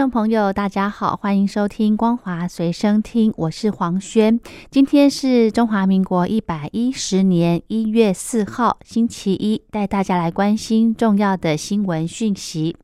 众朋友，大家好，欢迎收听光华随声听，我是黄轩。今天是中华民国一百一十年一月四号，星期一，带大家来关心重要的新闻讯息。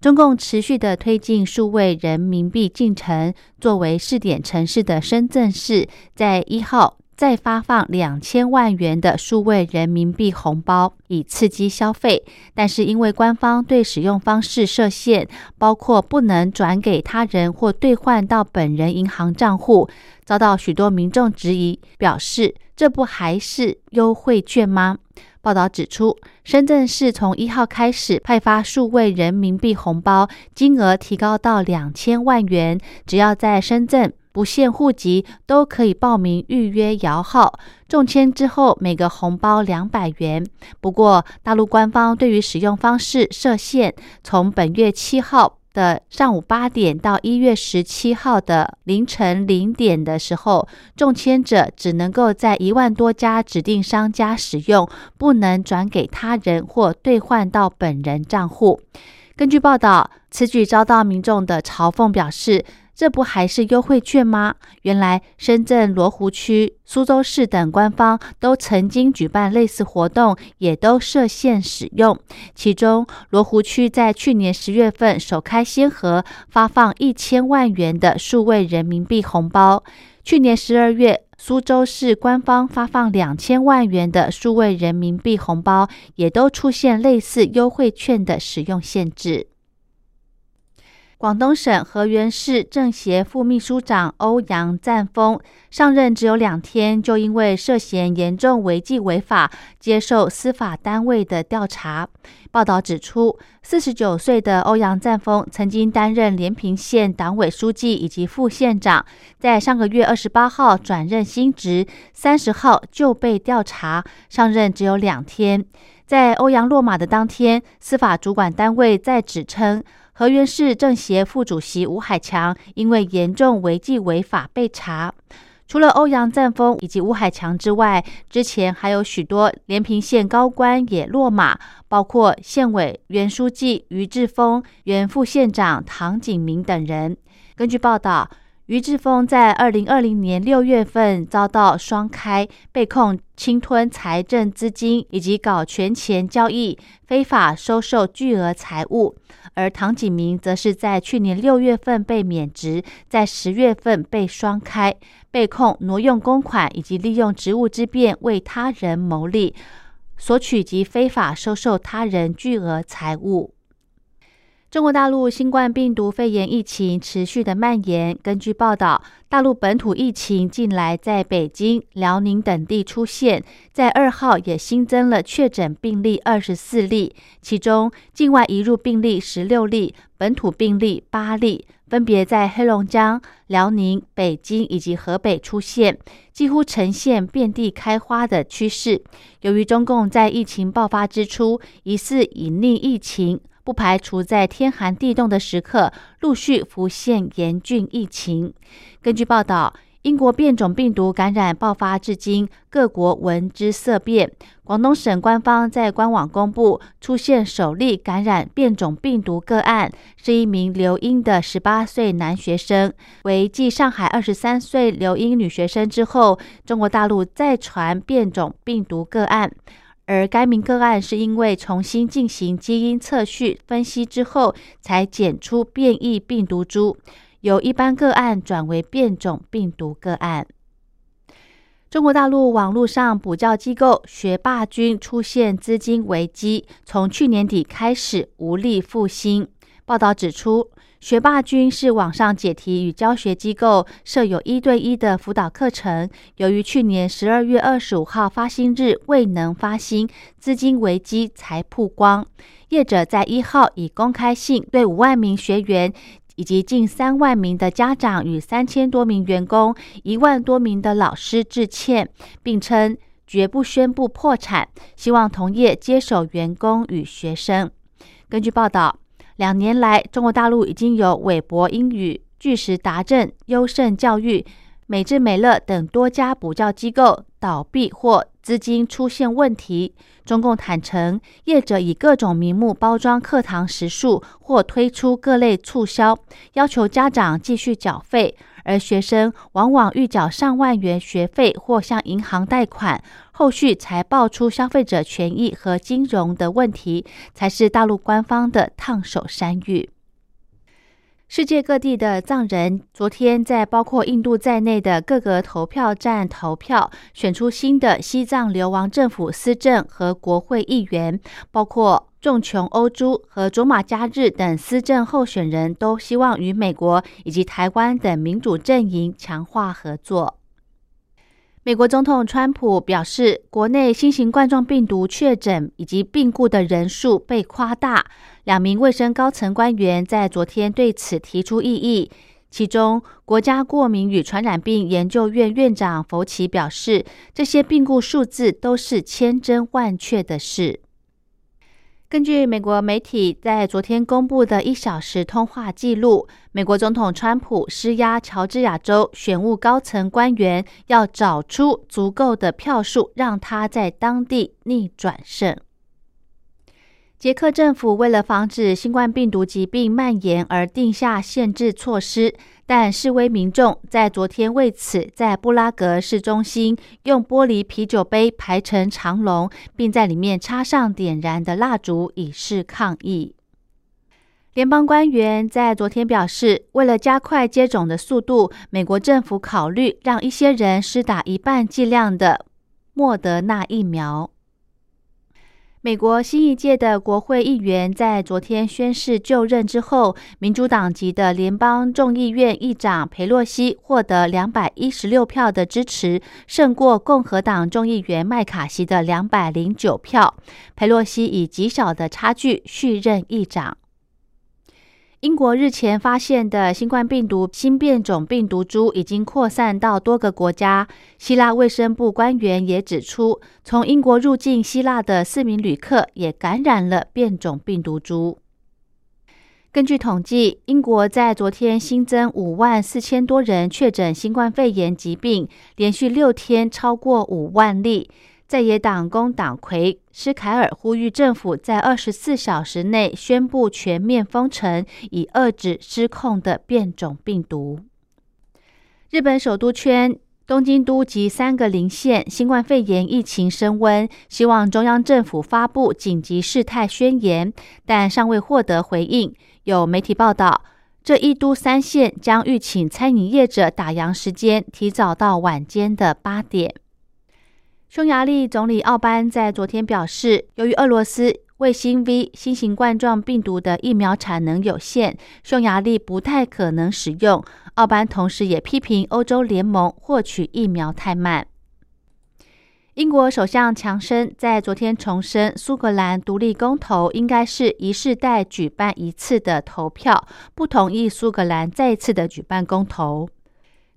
中共持续的推进数位人民币进程，作为试点城市的深圳市，在一号。再发放两千万元的数位人民币红包，以刺激消费。但是因为官方对使用方式设限，包括不能转给他人或兑换到本人银行账户，遭到许多民众质疑，表示这不还是优惠券吗？报道指出，深圳市从一号开始派发数位人民币红包，金额提高到两千万元，只要在深圳。不限户籍都可以报名预约摇号，中签之后每个红包两百元。不过，大陆官方对于使用方式设限，从本月七号的上午八点到一月十七号的凌晨零点的时候，中签者只能够在一万多家指定商家使用，不能转给他人或兑换到本人账户。根据报道，此举遭到民众的嘲讽，表示。这不还是优惠券吗？原来深圳罗湖区、苏州市等官方都曾经举办类似活动，也都设限使用。其中，罗湖区在去年十月份首开先河，发放一千万元的数位人民币红包；去年十二月，苏州市官方发放两千万元的数位人民币红包，也都出现类似优惠券的使用限制。广东省河源市政协副秘书长欧阳赞峰上任只有两天，就因为涉嫌严重违纪违法，接受司法单位的调查。报道指出，四十九岁的欧阳赞峰曾经担任连平县党委书记以及副县长，在上个月二十八号转任新职，三十号就被调查。上任只有两天，在欧阳落马的当天，司法主管单位在指称。河源市政协副主席吴海强因为严重违纪违法被查。除了欧阳赞峰以及吴海强之外，之前还有许多连平县高官也落马，包括县委原书记于志峰、原副县长唐景明等人。根据报道。于志峰在二零二零年六月份遭到双开，被控侵吞财政资金以及搞权钱交易、非法收受巨额财物；而唐景明则是在去年六月份被免职，在十月份被双开，被控挪用公款以及利用职务之便为他人谋利、索取及非法收受他人巨额财物。中国大陆新冠病毒肺炎疫情持续的蔓延。根据报道，大陆本土疫情近来在北京、辽宁等地出现，在二号也新增了确诊病例二十四例，其中境外移入病例十六例，本土病例八例，分别在黑龙江、辽宁、北京以及河北出现，几乎呈现遍地开花的趋势。由于中共在疫情爆发之初疑似隐匿疫情。不排除在天寒地冻的时刻陆续浮现严峻疫情。根据报道，英国变种病毒感染爆发至今，各国闻之色变。广东省官方在官网公布，出现首例感染变种病毒个案，是一名留英的十八岁男学生，为继上海二十三岁留英女学生之后，中国大陆再传变种病毒个案。而该名个案是因为重新进行基因测序分析之后，才检出变异病毒株，由一般个案转为变种病毒个案。中国大陆网络上补教机构学霸君出现资金危机，从去年底开始无力复兴。报道指出。学霸君是网上解题与教学机构，设有一对一的辅导课程。由于去年十二月二十五号发薪日未能发薪，资金危机才曝光。业者在一号以公开信对五万名学员以及近三万名的家长与三千多名员工、一万多名的老师致歉，并称绝不宣布破产，希望同业接手员工与学生。根据报道，两年来，中国大陆已经有韦博英语、巨石达正、优胜教育。美智美乐等多家补教机构倒闭或资金出现问题。中共坦承，业者以各种名目包装课堂时数，或推出各类促销，要求家长继续缴费，而学生往往预缴上万元学费或向银行贷款，后续才爆出消费者权益和金融的问题，才是大陆官方的烫手山芋。世界各地的藏人昨天在包括印度在内的各个投票站投票，选出新的西藏流亡政府司政和国会议员，包括重琼欧珠和卓玛加日等司政候选人，都希望与美国以及台湾等民主阵营强化合作。美国总统川普表示，国内新型冠状病毒确诊以及病故的人数被夸大。两名卫生高层官员在昨天对此提出异议。其中，国家过敏与传染病研究院院长弗奇表示，这些病故数字都是千真万确的事。根据美国媒体在昨天公布的一小时通话记录，美国总统川普施压乔治亚州选务高层官员要找出足够的票数，让他在当地逆转胜。捷克政府为了防止新冠病毒疾病蔓延而定下限制措施，但示威民众在昨天为此在布拉格市中心用玻璃啤酒杯排成长龙，并在里面插上点燃的蜡烛以示抗议。联邦官员在昨天表示，为了加快接种的速度，美国政府考虑让一些人施打一半剂量的莫德纳疫苗。美国新一届的国会议员在昨天宣誓就任之后，民主党籍的联邦众议院议长佩洛西获得两百一十六票的支持，胜过共和党众议员麦卡锡的两百零九票。佩洛西以极小的差距续任议长。英国日前发现的新冠病毒新变种病毒株已经扩散到多个国家。希腊卫生部官员也指出，从英国入境希腊的四名旅客也感染了变种病毒株。根据统计，英国在昨天新增五万四千多人确诊新冠肺炎疾病，连续六天超过五万例。在野党工党魁施凯尔呼吁政府在二十四小时内宣布全面封城，以遏制失控的变种病毒。日本首都圈、东京都及三个邻县新冠肺炎疫情升温，希望中央政府发布紧急事态宣言，但尚未获得回应。有媒体报道，这一都三县将预请餐饮业者打烊时间提早到晚间的八点。匈牙利总理奥班在昨天表示，由于俄罗斯卫星 V 新型冠状病毒的疫苗产能有限，匈牙利不太可能使用。奥班同时也批评欧洲联盟获取疫苗太慢。英国首相强生在昨天重申，苏格兰独立公投应该是一世代举办一次的投票，不同意苏格兰再次的举办公投。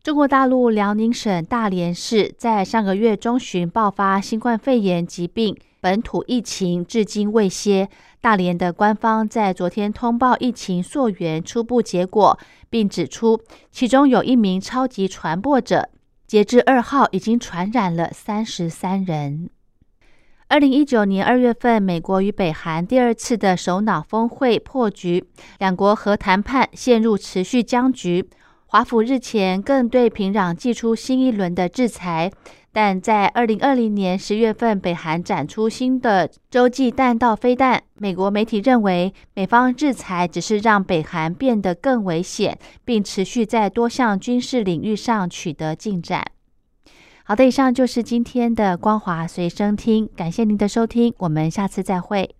中国大陆辽宁省大连市在上个月中旬爆发新冠肺炎疾病本土疫情，至今未歇。大连的官方在昨天通报疫情溯源初步结果，并指出其中有一名超级传播者，截至二号已经传染了三十三人。二零一九年二月份，美国与北韩第二次的首脑峰会破局，两国核谈判陷入持续僵局。华府日前更对平壤寄出新一轮的制裁，但在二零二零年十月份，北韩展出新的洲际弹道飞弹。美国媒体认为，美方制裁只是让北韩变得更危险，并持续在多项军事领域上取得进展。好的，以上就是今天的光华随身听，感谢您的收听，我们下次再会。